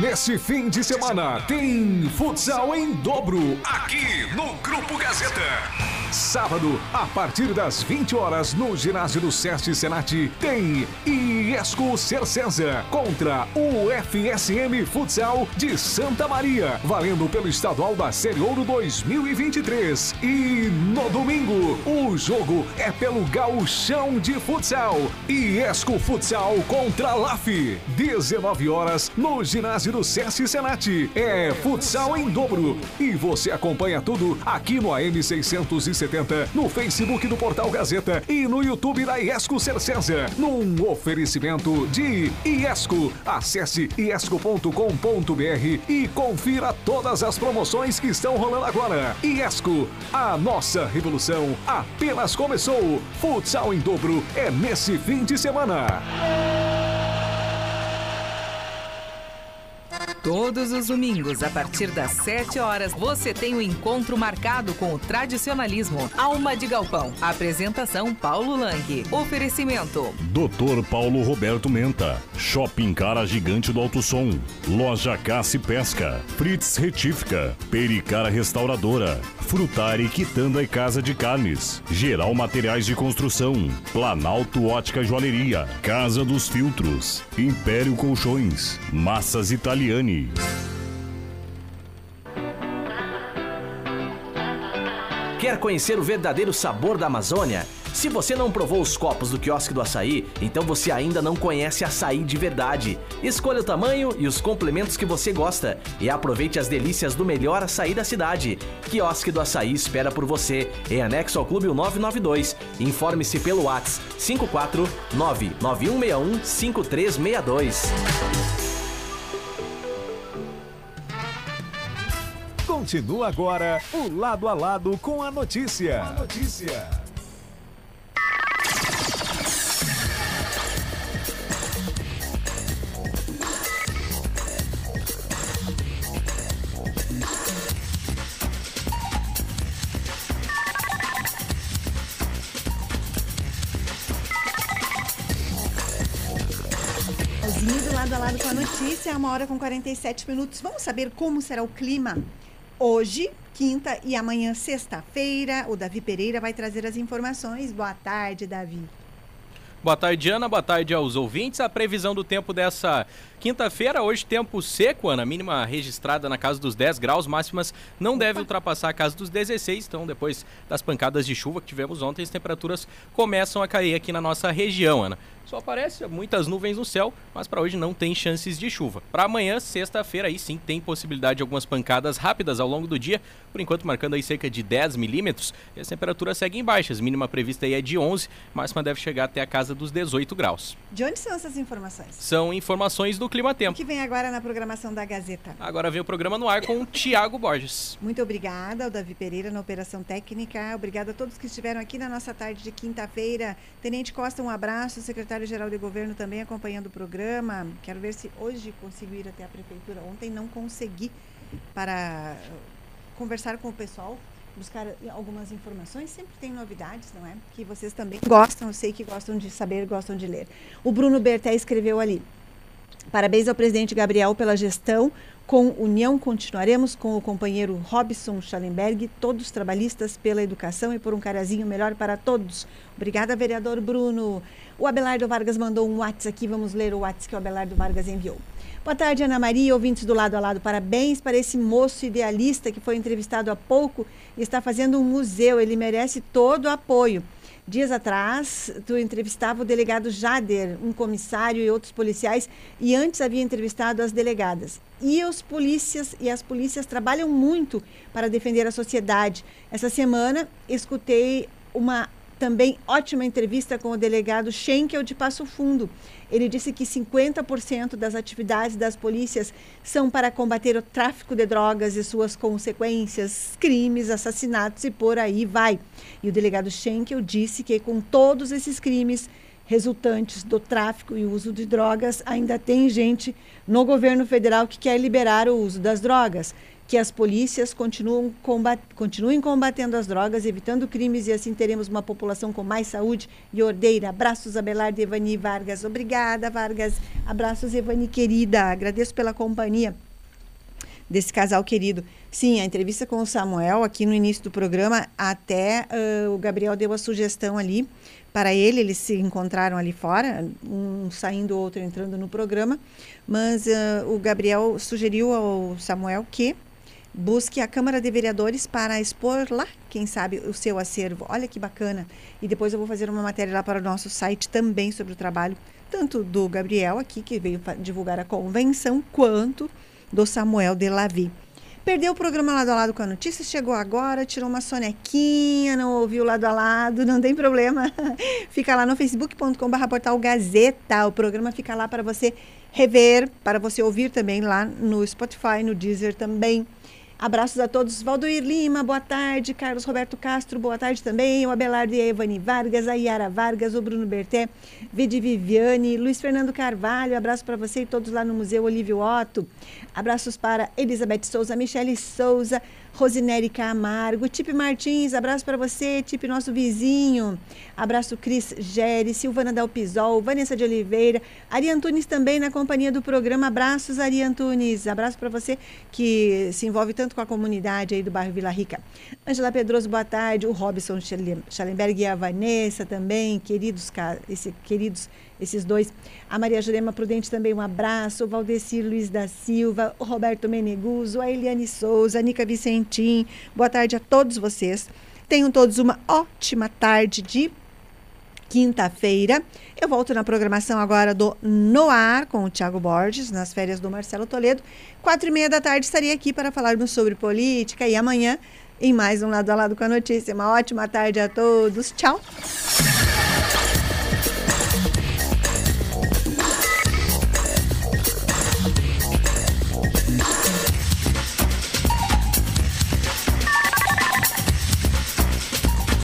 Nesse fim de semana tem futsal em dobro aqui no Grupo Gazeta. Sábado, a partir das 20 horas, no ginásio do Sesc Senat, tem Iesco Cercesa contra o FSM Futsal de Santa Maria, valendo pelo estadual da Série Ouro 2023. E no domingo, o jogo é pelo Gauchão de Futsal. Iesco Futsal contra LAF, 19 horas, no ginásio ginásio do SESC Senat. É futsal em dobro. E você acompanha tudo aqui no AM 670, no Facebook do Portal Gazeta e no YouTube da Iesco Cercesa. Num oferecimento de Iesco. Acesse iesco.com.br e confira todas as promoções que estão rolando agora. Iesco, a nossa revolução apenas começou. Futsal em dobro é nesse fim de semana. Todos os domingos, a partir das 7 horas, você tem o um encontro marcado com o tradicionalismo Alma de Galpão. Apresentação Paulo Lang. Oferecimento. Doutor Paulo Roberto Menta. Shopping Cara Gigante do Alto Som. Loja e Pesca. Fritz Retífica. Pericara Restauradora. Frutari Quitanda e Casa de Carnes. Geral Materiais de Construção. Planalto Ótica Joalheria. Casa dos Filtros. Império Colchões. Massas Italiane. Quer conhecer o verdadeiro sabor da Amazônia? Se você não provou os copos do quiosque do açaí, então você ainda não conhece açaí de verdade. Escolha o tamanho e os complementos que você gosta e aproveite as delícias do melhor açaí da cidade. Quiosque do Açaí espera por você, em anexo ao Clube 992. Informe-se pelo WhatsApp 5499161 5362. Continua agora o lado a lado com a notícia. A notícia. do lado a lado com a notícia, uma hora com 47 minutos. Vamos saber como será o clima hoje, quinta e amanhã, sexta-feira. O Davi Pereira vai trazer as informações. Boa tarde, Davi. Boa tarde, Ana. Boa tarde aos ouvintes. A previsão do tempo dessa quinta-feira, hoje tempo seco, Ana. Mínima registrada na casa dos 10 graus, máximas não deve ultrapassar a casa dos 16. Então, depois das pancadas de chuva que tivemos ontem, as temperaturas começam a cair aqui na nossa região, Ana. Só aparece muitas nuvens no céu, mas para hoje não tem chances de chuva. Para amanhã, sexta-feira, aí sim tem possibilidade de algumas pancadas rápidas ao longo do dia, por enquanto marcando aí cerca de 10 milímetros. E as temperaturas seguem baixas, mínima prevista aí é de 11, máxima deve chegar até a casa dos 18 graus. De onde são essas informações? São informações do Clima Tempo. O que vem agora na programação da Gazeta? Agora vem o programa no ar com o Tiago Borges. Muito obrigada ao Davi Pereira na Operação Técnica. Obrigada a todos que estiveram aqui na nossa tarde de quinta-feira. Tenente Costa, um abraço. Secretário secretário-geral de governo também acompanhando o programa. Quero ver se hoje consigo ir até a prefeitura. Ontem não consegui para conversar com o pessoal, buscar algumas informações. Sempre tem novidades, não é? Que vocês também gostam, eu sei que gostam de saber, gostam de ler. O Bruno Berté escreveu ali. Parabéns ao presidente Gabriel pela gestão. Com união, continuaremos com o companheiro Robson Schallenberg, todos trabalhistas pela educação e por um carazinho melhor para todos. Obrigada, vereador Bruno. O Abelardo Vargas mandou um WhatsApp aqui, vamos ler o WhatsApp que o Abelardo Vargas enviou. Boa tarde, Ana Maria, ouvintes do lado a lado. Parabéns para esse moço idealista que foi entrevistado há pouco e está fazendo um museu. Ele merece todo o apoio. Dias atrás, tu entrevistava o delegado Jader, um comissário e outros policiais, e antes havia entrevistado as delegadas. E os polícias e as polícias trabalham muito para defender a sociedade. Essa semana escutei uma também ótima entrevista com o delegado Schenkel de Passo Fundo. Ele disse que 50% das atividades das polícias são para combater o tráfico de drogas e suas consequências, crimes, assassinatos e por aí vai. E o delegado Schenkel disse que com todos esses crimes resultantes do tráfico e uso de drogas, ainda tem gente no governo federal que quer liberar o uso das drogas que as polícias continuam combat, continuem combatendo as drogas, evitando crimes e assim teremos uma população com mais saúde e ordeira. Abraços, Abelardo Evani Vargas. Obrigada, Vargas. Abraços, Evani querida. Agradeço pela companhia desse casal querido. Sim, a entrevista com o Samuel aqui no início do programa, até uh, o Gabriel deu a sugestão ali para ele, eles se encontraram ali fora, um saindo, outro entrando no programa, mas uh, o Gabriel sugeriu ao Samuel que busque a Câmara de Vereadores para expor lá, quem sabe, o seu acervo. Olha que bacana. E depois eu vou fazer uma matéria lá para o nosso site também sobre o trabalho tanto do Gabriel aqui, que veio divulgar a convenção, quanto do Samuel de Lavi. Perdeu o programa lado a lado com a notícia, chegou agora, tirou uma sonequinha, não ouviu lado a lado, não tem problema. <laughs> fica lá no facebook.com.br portal Gazeta. O programa fica lá para você rever, para você ouvir também lá no Spotify, no Deezer também. Abraços a todos. Valdoir Lima, boa tarde. Carlos Roberto Castro, boa tarde também. O Abelardo e a Evani Vargas, a Yara Vargas, o Bruno Berté, Vidi Viviane, Luiz Fernando Carvalho, abraço para você e todos lá no Museu Olívio Otto. Abraços para Elizabeth Souza, Michele Souza, Rosineri Camargo, Tipe Martins, abraço para você, Tipe nosso vizinho. Abraço Cris Gere, Silvana Dalpisol, Vanessa de Oliveira, Ari Antunes também na companhia do programa. Abraços, Ari Antunes. Abraço para você que se envolve tanto com a comunidade aí do bairro Vila Rica. Angela Pedroso, boa tarde. O Robson Schallenberg e a Vanessa também, queridos, esse, queridos esses dois. A Maria Jurema Prudente também um abraço, o Valdecir Luiz da Silva, o Roberto Meneguso, a Eliane Souza, a Nica Vicentim. Boa tarde a todos vocês. Tenham todos uma ótima tarde de quinta-feira. Eu volto na programação agora do Noar com o Tiago Borges, nas férias do Marcelo Toledo. Quatro e meia da tarde estarei aqui para falarmos sobre política e amanhã em mais um Lado a Lado com a Notícia. Uma ótima tarde a todos. Tchau.